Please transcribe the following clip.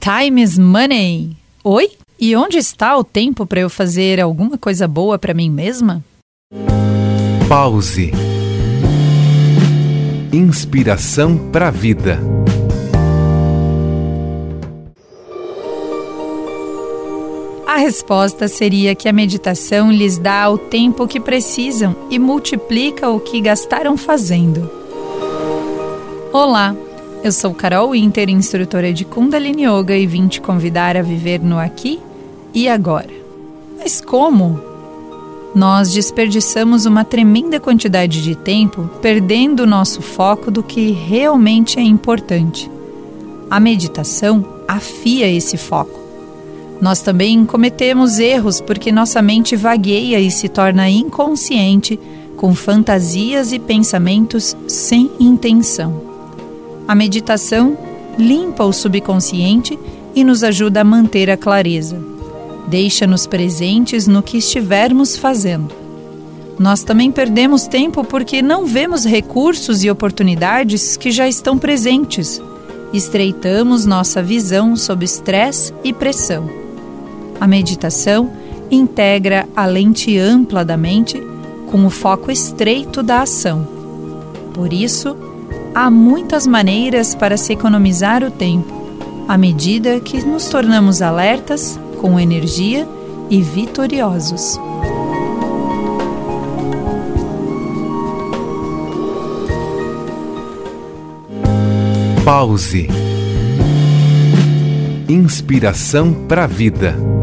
Time is money. Oi? E onde está o tempo para eu fazer alguma coisa boa para mim mesma? Pause. Inspiração para a vida. A resposta seria que a meditação lhes dá o tempo que precisam e multiplica o que gastaram fazendo. Olá, eu sou Carol Winter, instrutora de Kundalini Yoga e vim te convidar a viver no aqui e agora. Mas como? Nós desperdiçamos uma tremenda quantidade de tempo perdendo o nosso foco do que realmente é importante. A meditação afia esse foco nós também cometemos erros porque nossa mente vagueia e se torna inconsciente com fantasias e pensamentos sem intenção. A meditação limpa o subconsciente e nos ajuda a manter a clareza. Deixa-nos presentes no que estivermos fazendo. Nós também perdemos tempo porque não vemos recursos e oportunidades que já estão presentes. Estreitamos nossa visão sob estresse e pressão. A meditação integra a lente ampla da mente com o foco estreito da ação. Por isso, há muitas maneiras para se economizar o tempo, à medida que nos tornamos alertas, com energia e vitoriosos. Pause. Inspiração para a vida.